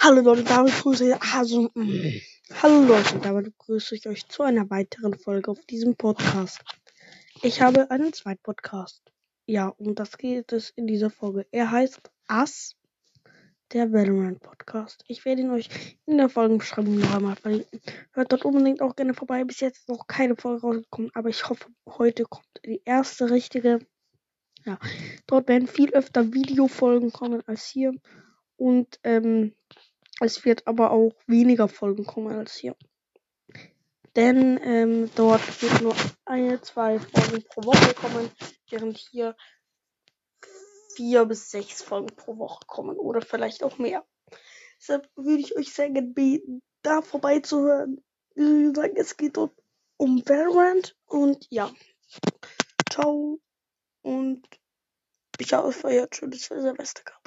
Hallo Leute, damit grüße ich, also, mm, hallo Leute, damit grüße ich euch zu einer weiteren Folge auf diesem Podcast. Ich habe einen zweiten Podcast. Ja, und das geht es in dieser Folge. Er heißt Ass, der Valorant Podcast. Ich werde ihn euch in der Folgenbeschreibung noch einmal verlinken. Hört dort unbedingt auch gerne vorbei. Bis jetzt ist noch keine Folge rausgekommen, aber ich hoffe, heute kommt die erste richtige. Ja, dort werden viel öfter Videofolgen kommen als hier. Und ähm, es wird aber auch weniger Folgen kommen als hier. Denn ähm, dort wird nur eine, zwei Folgen pro Woche kommen, während hier vier bis sechs Folgen pro Woche kommen oder vielleicht auch mehr. Deshalb würde ich euch sehr gerne beten, da vorbeizuhören. Wie gesagt, es geht dort um Valorant und ja. Ciao und ich hoffe, ihr habt schönes Silvester gehabt.